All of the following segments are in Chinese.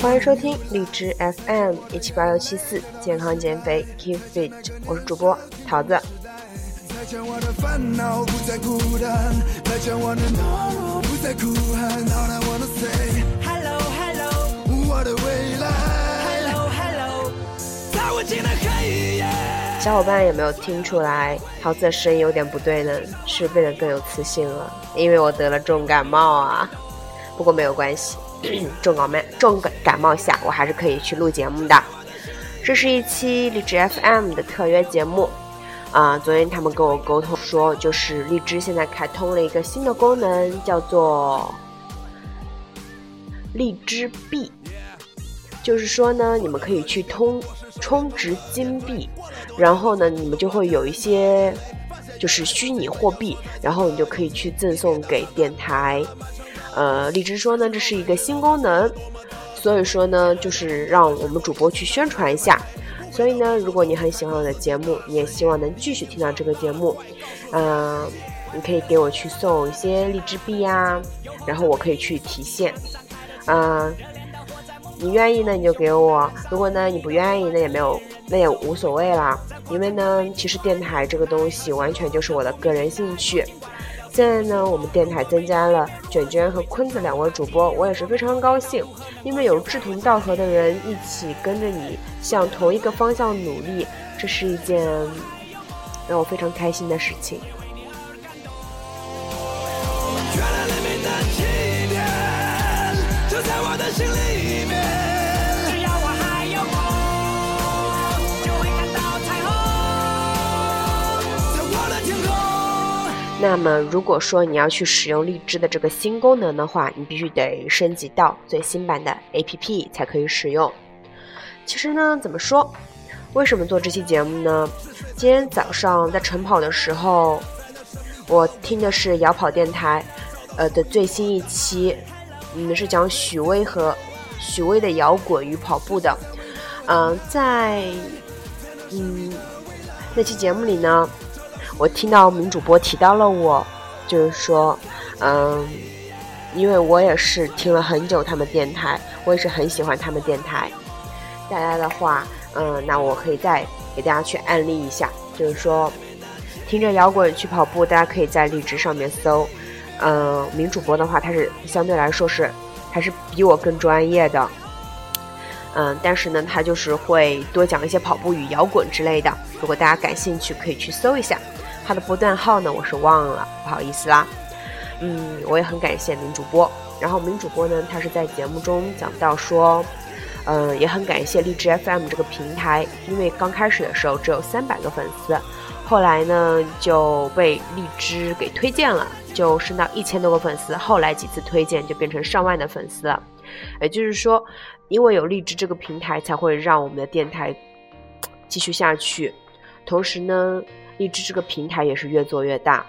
欢迎收听荔枝 FM 一七八六七四健康减肥 Keep Fit，我是主播桃子。小伙伴有没有听出来桃子的声音有点不对呢？是变得更有磁性了？因为我得了重感冒啊。不过没有关系，重感冒重感冒下我还是可以去录节目的。这是一期荔枝 FM 的特约节目啊。昨天他们跟我沟通说，就是荔枝现在开通了一个新的功能，叫做荔枝币。就是说呢，你们可以去通充值金币，然后呢，你们就会有一些就是虚拟货币，然后你就可以去赠送给电台。呃，荔枝说呢，这是一个新功能，所以说呢，就是让我们主播去宣传一下。所以呢，如果你很喜欢我的节目，你也希望能继续听到这个节目，嗯，你可以给我去送一些荔枝币呀，然后我可以去提现，嗯。你愿意呢，你就给我；如果呢你不愿意，那也没有，那也无所谓啦。因为呢，其实电台这个东西完全就是我的个人兴趣。现在呢，我们电台增加了卷卷和坤子两位主播，我也是非常高兴，因为有志同道合的人一起跟着你向同一个方向努力，这是一件让我非常开心的事情。就在我的心那么，如果说你要去使用荔枝的这个新功能的话，你必须得升级到最新版的 APP 才可以使用。其实呢，怎么说？为什么做这期节目呢？今天早上在晨跑的时候，我听的是摇跑电台，呃的最新一期，嗯，是讲许巍和许巍的摇滚与跑步的。嗯，在嗯那期节目里呢。我听到名主播提到了我，就是说，嗯，因为我也是听了很久他们电台，我也是很喜欢他们电台。大家的话，嗯，那我可以再给大家去案例一下，就是说，听着摇滚去跑步，大家可以在荔枝上面搜。嗯，名主播的话，他是相对来说是还是比我更专业的。嗯，但是呢，他就是会多讲一些跑步与摇滚之类的。如果大家感兴趣，可以去搜一下。他的波段号呢，我是忘了，不好意思啦。嗯，我也很感谢名主播。然后名主播呢，他是在节目中讲到说，嗯，也很感谢荔枝 FM 这个平台，因为刚开始的时候只有三百个粉丝，后来呢就被荔枝给推荐了，就升到一千多个粉丝。后来几次推荐就变成上万的粉丝了。也就是说，因为有荔枝这个平台，才会让我们的电台继续下去。同时呢。荔枝这个平台也是越做越大，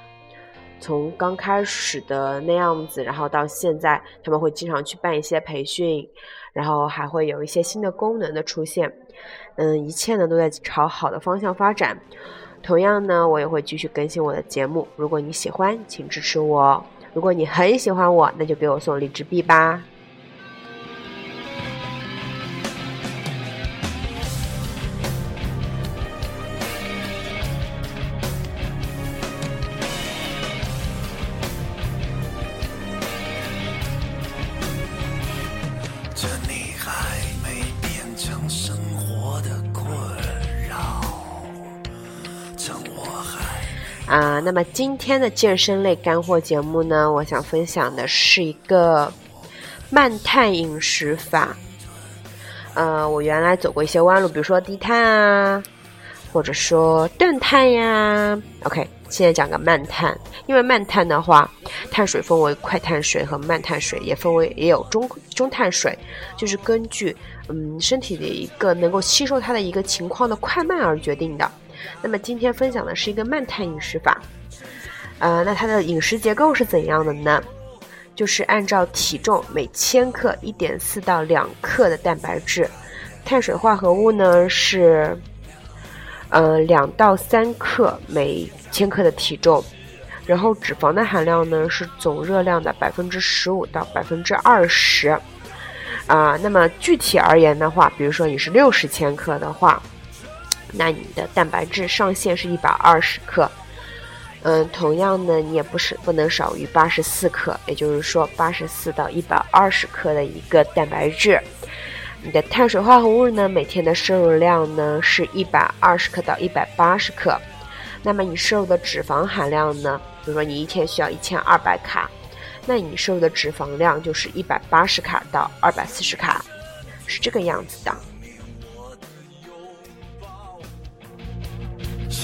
从刚开始的那样子，然后到现在，他们会经常去办一些培训，然后还会有一些新的功能的出现，嗯，一切呢都在朝好的方向发展。同样呢，我也会继续更新我的节目。如果你喜欢，请支持我；如果你很喜欢我，那就给我送荔枝币吧。啊，那么今天的健身类干货节目呢，我想分享的是一个慢碳饮食法。呃，我原来走过一些弯路，比如说低碳啊，或者说断碳呀。OK，现在讲个慢碳，因为慢碳的话，碳水分为快碳水和慢碳水，也分为也有中中碳水，就是根据嗯身体的一个能够吸收它的一个情况的快慢而决定的。那么今天分享的是一个慢碳饮食法，呃，那它的饮食结构是怎样的呢？就是按照体重每千克一点四到两克的蛋白质，碳水化合物呢是，呃，两到三克每千克的体重，然后脂肪的含量呢是总热量的百分之十五到百分之二十，啊，那么具体而言的话，比如说你是六十千克的话，那你的蛋白质上限是一百二十克，嗯，同样呢，你也不是不能少于八十四克，也就是说八十四到一百二十克的一个蛋白质。你的碳水化合物呢，每天的摄入量呢是一百二十克到一百八十克。那么你摄入的脂肪含量呢？比如说你一天需要一千二百卡，那你摄入的脂肪量就是一百八十卡到二百四十卡，是这个样子的。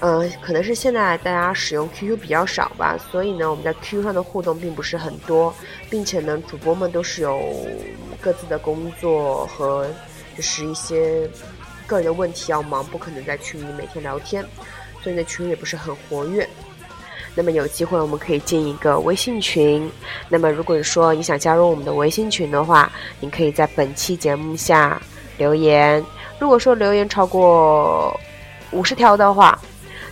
嗯，可能是现在大家使用 QQ 比较少吧，所以呢，我们在 QQ 上的互动并不是很多，并且呢，主播们都是有各自的工作和就是一些个人的问题要忙，不可能在群里每天聊天，所以呢，群也不是很活跃。那么有机会我们可以进一个微信群。那么如果说你想加入我们的微信群的话，你可以在本期节目下留言。如果说留言超过五十条的话，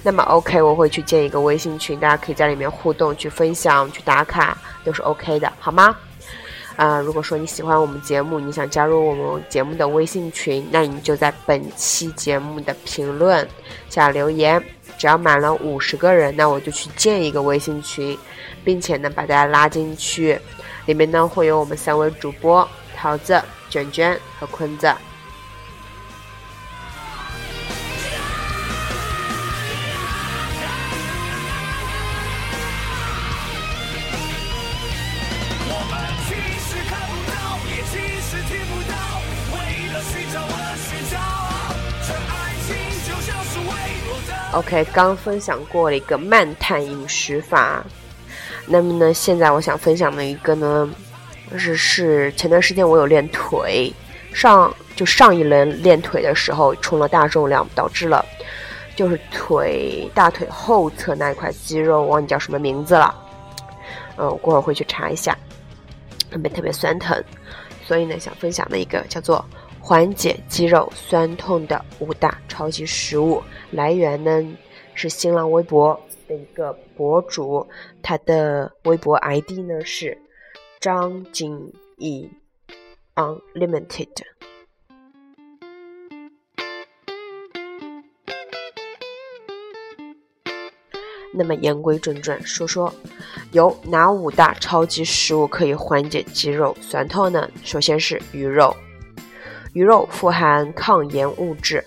那么 OK，我会去建一个微信群，大家可以在里面互动、去分享、去打卡，都是 OK 的，好吗？啊，如果说你喜欢我们节目，你想加入我们节目的微信群，那你就在本期节目的评论下留言。只要满了五十个人，那我就去建一个微信群，并且呢把大家拉进去，里面呢会有我们三位主播桃子、卷卷和坤子。OK，刚分享过了一个慢碳饮食法，那么呢，现在我想分享的一个呢，是是前段时间我有练腿，上就上一轮练腿的时候冲了大重量，导致了就是腿大腿后侧那一块肌肉忘记叫什么名字了，嗯，我过会儿会去查一下，特别特别酸疼，所以呢，想分享的一个叫做。缓解肌肉酸痛的五大超级食物，来源呢是新浪微博的一个博主，他的微博 ID 呢是张景怡 Unlimited。那么言归正传，说说有哪五大超级食物可以缓解肌肉酸痛呢？首先是鱼肉。鱼肉富含抗炎物质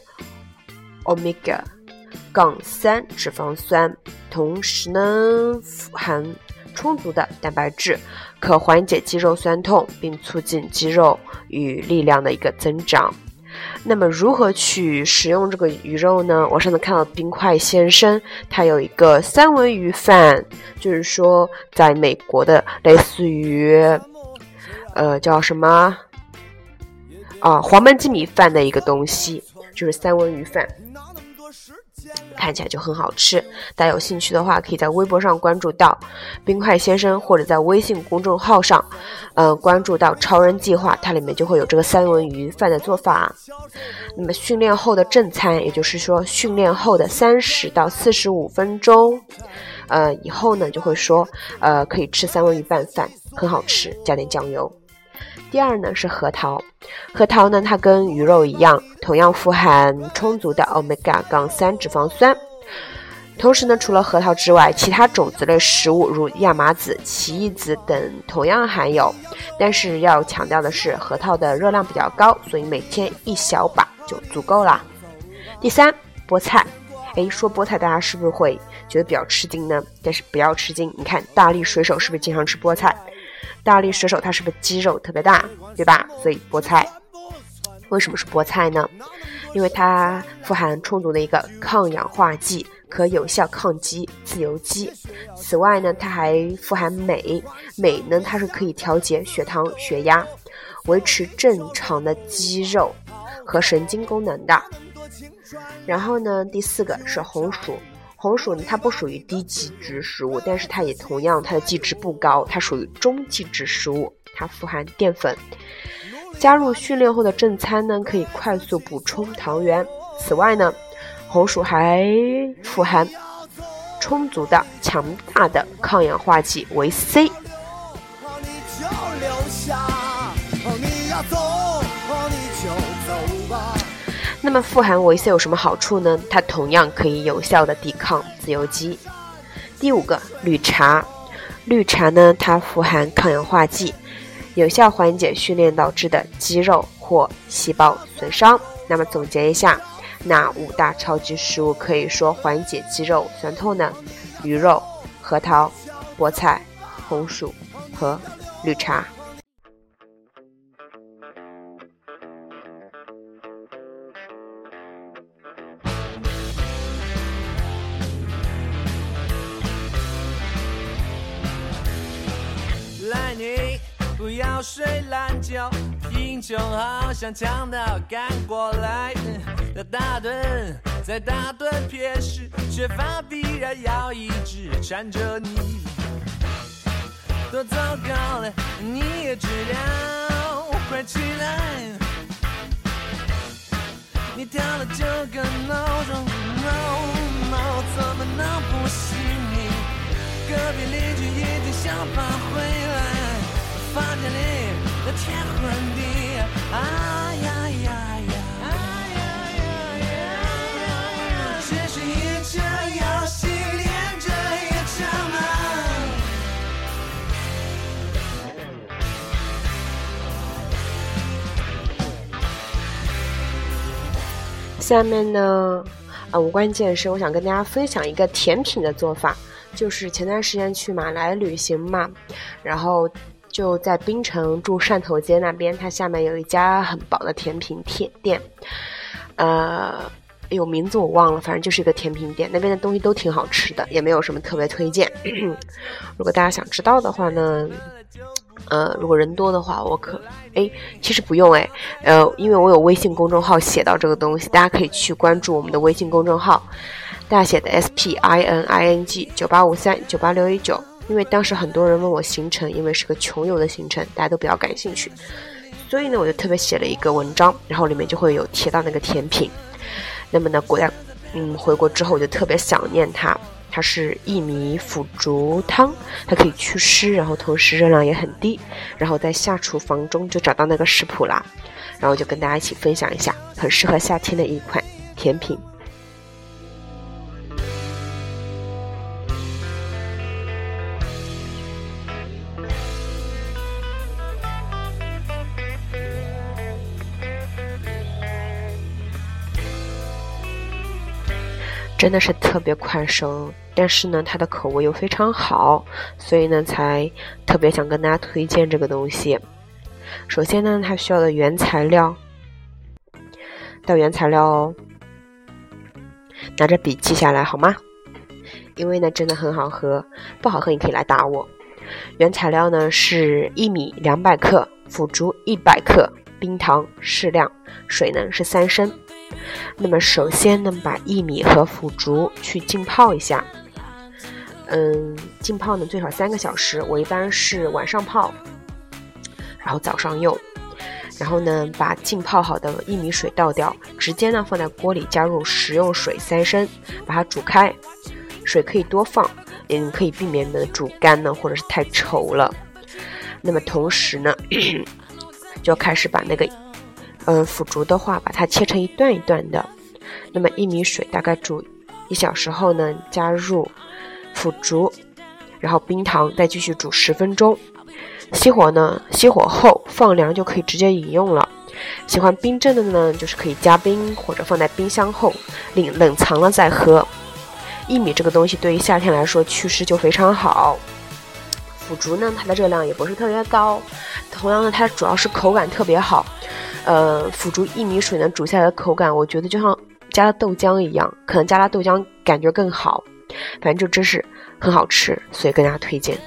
omega 杠三脂肪酸，同时呢富含充足的蛋白质，可缓解肌肉酸痛，并促进肌肉与力量的一个增长。那么如何去食用这个鱼肉呢？我上次看到冰块先生，他有一个三文鱼饭，就是说在美国的类似于，呃，叫什么？啊，黄焖鸡米饭的一个东西，就是三文鱼饭，看起来就很好吃。大家有兴趣的话，可以在微博上关注到冰块先生，或者在微信公众号上，嗯，关注到超人计划，它里面就会有这个三文鱼饭的做法。那么训练后的正餐，也就是说训练后的三十到四十五分钟，呃，以后呢就会说，呃，可以吃三文鱼拌饭，很好吃，加点酱油。第二呢是核桃，核桃呢它跟鱼肉一样，同样富含充足的 omega 杠三脂肪酸。同时呢，除了核桃之外，其他种子类食物如亚麻籽、奇异籽等同样含有。但是要强调的是，核桃的热量比较高，所以每天一小把就足够啦。第三，菠菜。诶，说菠菜，大家是不是会觉得比较吃惊呢？但是不要吃惊，你看大力水手是不是经常吃菠菜？大力水手他是不是肌肉特别大，对吧？所以菠菜为什么是菠菜呢？因为它富含充足的一个抗氧化剂，可有效抗击自由基。此外呢，它还富含镁，镁呢它是可以调节血糖、血压，维持正常的肌肉和神经功能的。然后呢，第四个是红薯。红薯呢，它不属于低基质食物，但是它也同样它的基质不高，它属于中基质食物，它富含淀粉。加入训练后的正餐呢，可以快速补充糖原。此外呢，红薯还富含充足的、强大的抗氧化剂维 C。那么富含维 C 有什么好处呢？它同样可以有效的抵抗自由基。第五个，绿茶。绿茶呢，它富含抗氧化剂，有效缓解训练导致的肌肉或细胞损伤。那么总结一下，那五大超级食物可以说缓解肌肉酸痛呢：鱼肉、核桃、菠菜、红薯和绿茶。赖你，不要睡懒觉，贫穷好像强盗赶过来，要打盹，再打盹撇时，缺乏必然要一直缠着你，多糟糕了，你也知道，快起来，你调了九个闹钟，no no，怎么能不醒？隔壁邻居已经想跑回来。房间里那天昏地暗呀呀呀！这是一场游戏，连着一场梦。下面呢，啊，无关健身，我想跟大家分享一个甜品的做法，就是前段时间去马来旅行嘛，然后。就在槟城住汕头街那边，它下面有一家很棒的甜品店店，呃，有名字我忘了，反正就是一个甜品店，那边的东西都挺好吃的，也没有什么特别推荐。如果大家想知道的话呢，呃，如果人多的话，我可，哎，其实不用哎，呃，因为我有微信公众号写到这个东西，大家可以去关注我们的微信公众号，大写的 S P I N I N G 九八五三九八六一九。因为当时很多人问我行程，因为是个穷游的行程，大家都比较感兴趣，所以呢，我就特别写了一个文章，然后里面就会有提到那个甜品。那么呢，国家，嗯，回国之后我就特别想念它。它是薏米腐竹汤，它可以祛湿，然后同时热量也很低。然后在下厨房中就找到那个食谱啦，然后就跟大家一起分享一下，很适合夏天的一款甜品。真的是特别快手，但是呢，它的口味又非常好，所以呢，才特别想跟大家推荐这个东西。首先呢，它需要的原材料，到原材料哦，拿着笔记下来好吗？因为呢，真的很好喝，不好喝你可以来打我。原材料呢是薏米两百克，腐竹一百克，冰糖适量，水呢是三升。那么首先呢，把薏米和腐竹去浸泡一下。嗯，浸泡呢最少三个小时，我一般是晚上泡，然后早上用。然后呢，把浸泡好的薏米水倒掉，直接呢放在锅里加入食用水三升，把它煮开。水可以多放，嗯，可以避免的煮干呢，或者是太稠了。那么同时呢，就开始把那个。嗯，腐竹的话，把它切成一段一段的。那么薏米水大概煮一小时后呢，加入腐竹，然后冰糖，再继续煮十分钟。熄火呢，熄火后放凉就可以直接饮用了。喜欢冰镇的呢，就是可以加冰或者放在冰箱后冷冷藏了再喝。薏米这个东西对于夏天来说祛湿就非常好。腐竹呢，它的热量也不是特别高，同样呢，它主要是口感特别好。呃，腐竹薏米水呢，煮下来的口感，我觉得就像加了豆浆一样，可能加了豆浆感觉更好。反正就真是很好吃，所以跟大家推荐。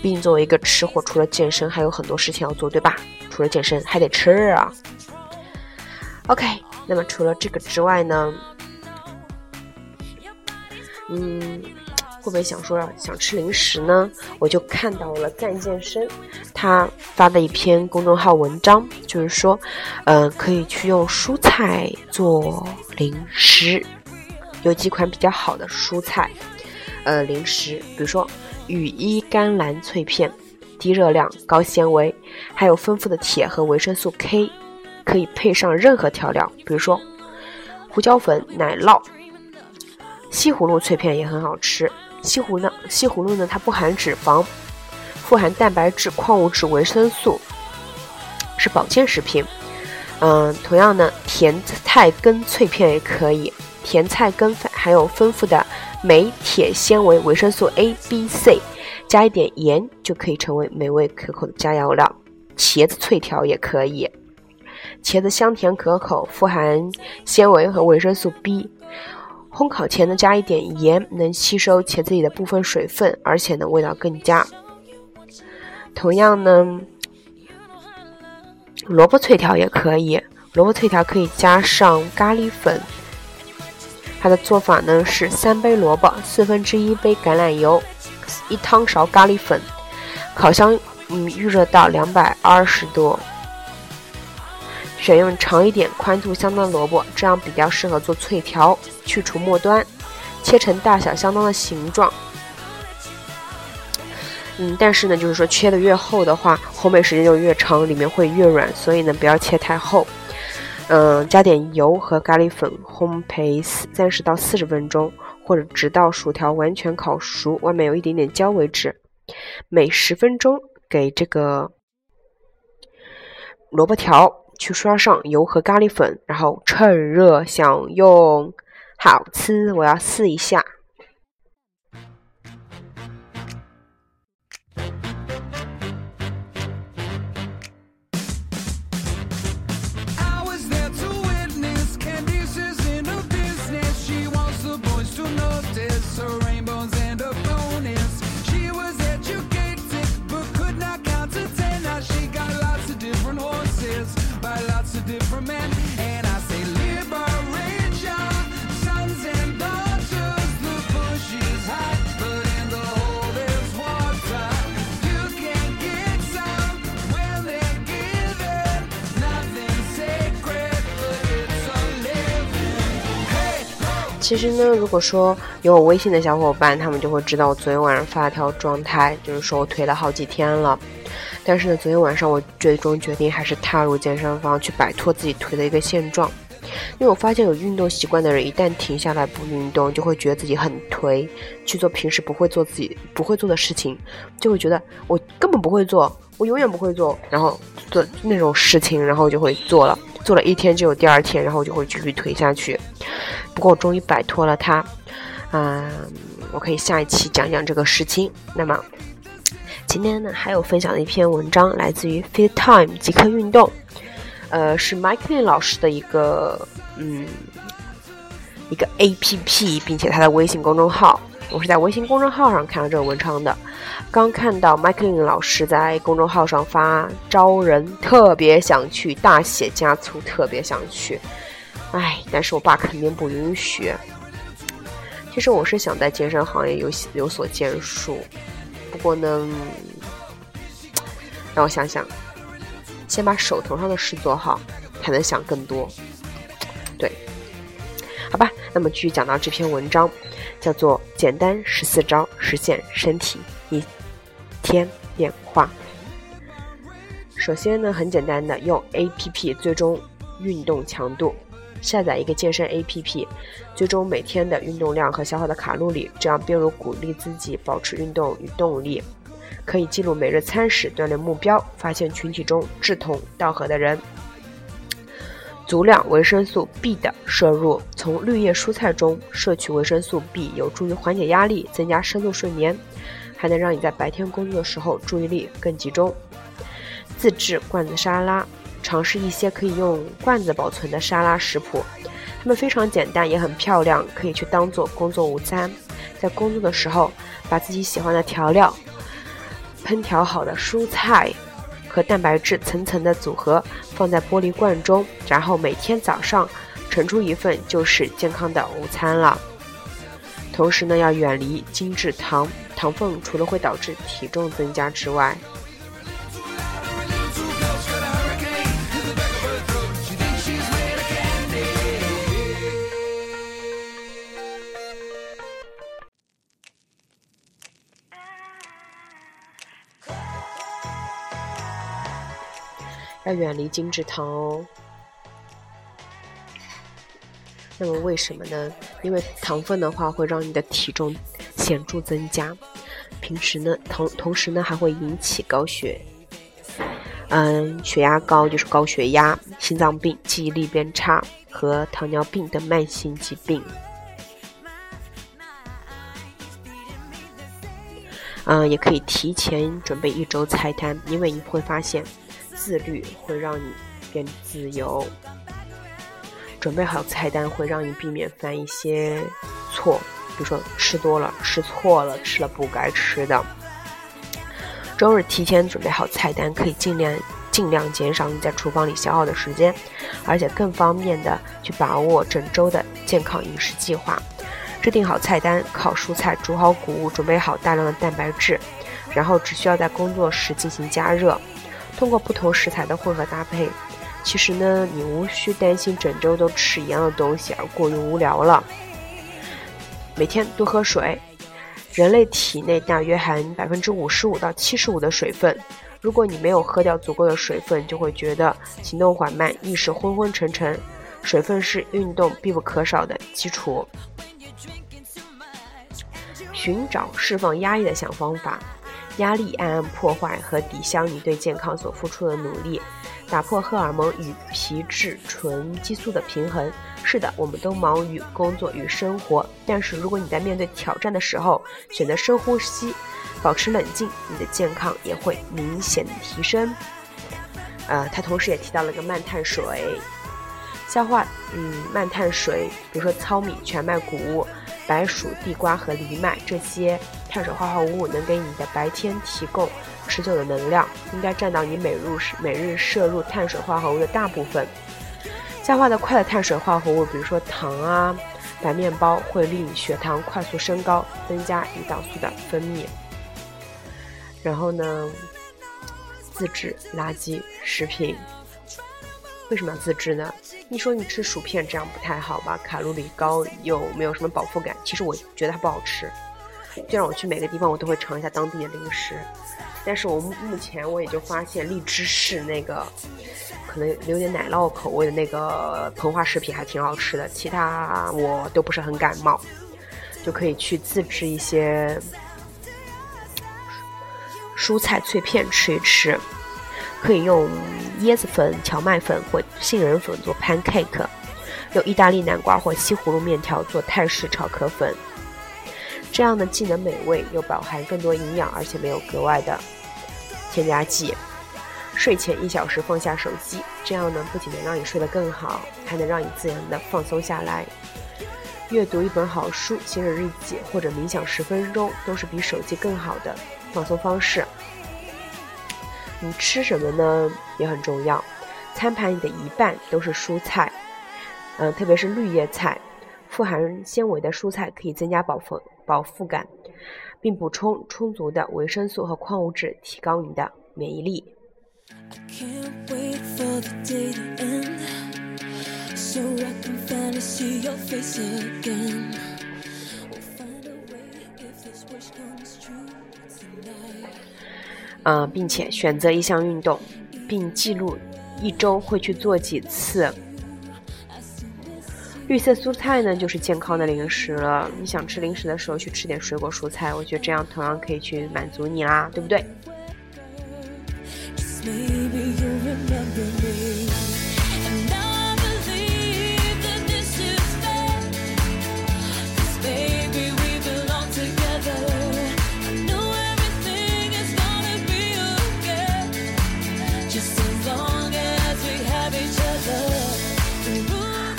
毕竟作为一个吃货，除了健身，还有很多事情要做，对吧？除了健身，还得吃啊。OK，那么除了这个之外呢，嗯。会不会想说想吃零食呢？我就看到了干健身他发的一篇公众号文章，就是说，呃，可以去用蔬菜做零食，有几款比较好的蔬菜，呃，零食，比如说羽衣甘蓝脆片，低热量、高纤维，还有丰富的铁和维生素 K，可以配上任何调料，比如说胡椒粉、奶酪。西葫芦脆片也很好吃。西葫芦，西葫芦呢？它不含脂肪，富含蛋白质、矿物质、维生素，是保健食品。嗯，同样呢，甜菜根脆片也可以。甜菜根含有丰富的镁、铁、纤维、维生素 A、B、C，加一点盐就可以成为美味可口的佳肴了。茄子脆条也可以，茄子香甜可口，富含纤维和维生素 B。烘烤前呢，加一点盐，能吸收茄子里的部分水分，而且呢，味道更佳。同样呢，萝卜脆条也可以，萝卜脆条可以加上咖喱粉。它的做法呢是三杯萝卜，四分之一杯橄榄油，一汤勺咖喱粉，烤箱嗯预热到两百二十度。选用长一点、宽度相当的萝卜，这样比较适合做脆条。去除末端，切成大小相当的形状。嗯，但是呢，就是说切的越厚的话，烘焙时间就越长，里面会越软，所以呢，不要切太厚。嗯，加点油和咖喱粉，烘焙三十到四十分钟，或者直到薯条完全烤熟，外面有一点点焦为止。每十分钟给这个萝卜条。去刷上油和咖喱粉，然后趁热享用，好吃！我要试一下。其实呢，如果说有我微信的小伙伴，他们就会知道我昨天晚上发了条状态，就是说我腿了好几天了。但是呢，昨天晚上我最终决定还是踏入健身房去摆脱自己腿的一个现状。因为我发现有运动习惯的人，一旦停下来不运动，就会觉得自己很颓，去做平时不会做自己不会做的事情，就会觉得我根本不会做，我永远不会做，然后做那种事情，然后就会做了，做了一天就有第二天，然后就会继续颓下去。不过我终于摆脱了它，嗯，我可以下一期讲讲这个事情。那么今天呢，还有分享的一篇文章，来自于 Fit Time 即刻运动，呃，是 Mike Lin 老师的一个嗯一个 A P P，并且他的微信公众号，我是在微信公众号上看到这个文章的。刚看到 Mike Lin 老师在公众号上发招人，特别想去，大写加粗，特别想去。唉，但是我爸肯定不允许。其实我是想在健身行业有有所建树，不过呢，让我想想，先把手头上的事做好，才能想更多。对，好吧，那么继续讲到这篇文章，叫做《简单十四招实现身体一天变化》。首先呢，很简单的用 APP 最终运动强度。下载一个健身 APP，追踪每天的运动量和消耗的卡路里，这样便如鼓励自己保持运动与动力。可以记录每日餐食、锻炼目标，发现群体中志同道合的人。足量维生素 B 的摄入，从绿叶蔬菜中摄取维生素 B，有助于缓解压力、增加深度睡眠，还能让你在白天工作的时候注意力更集中。自制罐子沙拉。尝试一些可以用罐子保存的沙拉食谱，它们非常简单，也很漂亮，可以去当做工作午餐。在工作的时候，把自己喜欢的调料、烹调好的蔬菜和蛋白质层层的组合放在玻璃罐中，然后每天早上盛出一份就是健康的午餐了。同时呢，要远离精制糖，糖分除了会导致体重增加之外，要远离精制糖哦。那么为什么呢？因为糖分的话会让你的体重显著增加，平时呢同同时呢还会引起高血，嗯，血压高就是高血压、心脏病、记忆力变差和糖尿病等慢性疾病。嗯，也可以提前准备一周菜单，因为你会发现自律会让你变自由。准备好菜单会让你避免犯一些错，比如说吃多了、吃错了、吃了不该吃的。周日提前准备好菜单，可以尽量尽量减少你在厨房里消耗的时间，而且更方便的去把握整周的健康饮食计划。制定好菜单，烤蔬菜，煮好谷物，准备好大量的蛋白质，然后只需要在工作时进行加热。通过不同食材的混合搭配。其实呢，你无需担心整周都吃一样的东西而过于无聊了。每天多喝水，人类体内大约含百分之五十五到七十五的水分。如果你没有喝掉足够的水分，就会觉得行动缓慢、意识昏昏沉沉。水分是运动必不可少的基础。寻找释放压力的小方法，压力暗暗破坏和抵消你对健康所付出的努力。打破荷尔蒙与皮质醇激素的平衡。是的，我们都忙于工作与生活，但是如果你在面对挑战的时候选择深呼吸，保持冷静，你的健康也会明显提升。呃，他同时也提到了个慢碳水，消化嗯慢碳水，比如说糙米、全麦谷物、白薯、地瓜和藜麦这些碳水化合物，能给你的白天提供。持久的能量应该占到你每日每日摄入碳水化合物的大部分。消化的快的碳水化合物，比如说糖啊、白面包，会令血糖快速升高，增加胰岛素的分泌。然后呢，自制垃圾食品。为什么要自制呢？你说你吃薯片这样不太好吧？卡路里高又没有什么饱腹感。其实我觉得它不好吃。就让我去每个地方，我都会尝一下当地的零食。但是我目前我也就发现荔枝是那个可能有点奶酪口味的那个膨化食品还挺好吃的，其他我都不是很感冒，就可以去自制一些蔬菜脆片吃一吃，可以用椰子粉、荞麦粉或杏仁粉做 pancake，用意大利南瓜或西葫芦面条做泰式炒壳粉。这样呢，既能美味，又饱含更多营养，而且没有格外的添加剂。睡前一小时放下手机，这样呢，不仅能让你睡得更好，还能让你自然的放松下来。阅读一本好书、写写日记或者冥想十分钟，都是比手机更好的放松方式。你吃什么呢？也很重要。餐盘里的一半都是蔬菜，嗯，特别是绿叶菜。富含纤维的蔬菜可以增加饱腹饱腹感，并补充充足的维生素和矿物质，提高你的免疫力。啊，并且选择一项运动，并记录一周会去做几次。绿色蔬菜呢，就是健康的零食了。你想吃零食的时候，去吃点水果蔬菜，我觉得这样同样可以去满足你啦，对不对？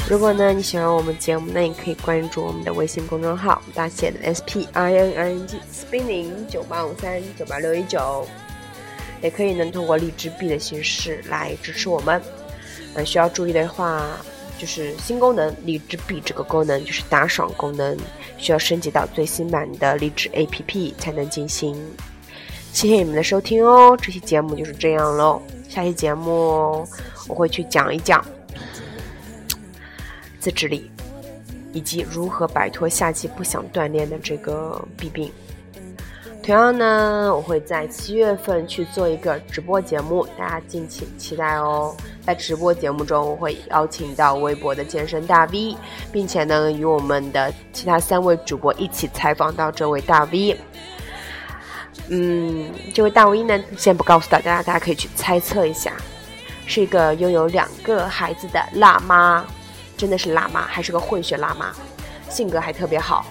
如果呢你喜欢我们节目，那你可以关注我们的微信公众号，大写的 S P I N I N G Spinning 九八五三九八六一九，也可以呢通过荔枝币的形式来支持我们。呃，需要注意的话，就是新功能荔枝币这个功能就是打赏功能，需要升级到最新版的荔枝 APP 才能进行。谢谢你们的收听哦，这期节目就是这样喽。下期节目我会去讲一讲自制力，以及如何摆脱夏季不想锻炼的这个弊病。同样呢，我会在七月份去做一个直播节目，大家敬请期待哦。在直播节目中，我会邀请到微博的健身大 V，并且呢，与我们的其他三位主播一起采访到这位大 V。嗯，这位大 V 呢，先不告诉大家，大家可以去猜测一下，是一个拥有两个孩子的辣妈，真的是辣妈，还是个混血辣妈，性格还特别好。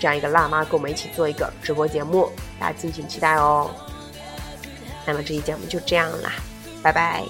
这样一个辣妈跟我们一起做一个直播节目，大家敬请期待哦。那么这期节目就这样啦，拜拜。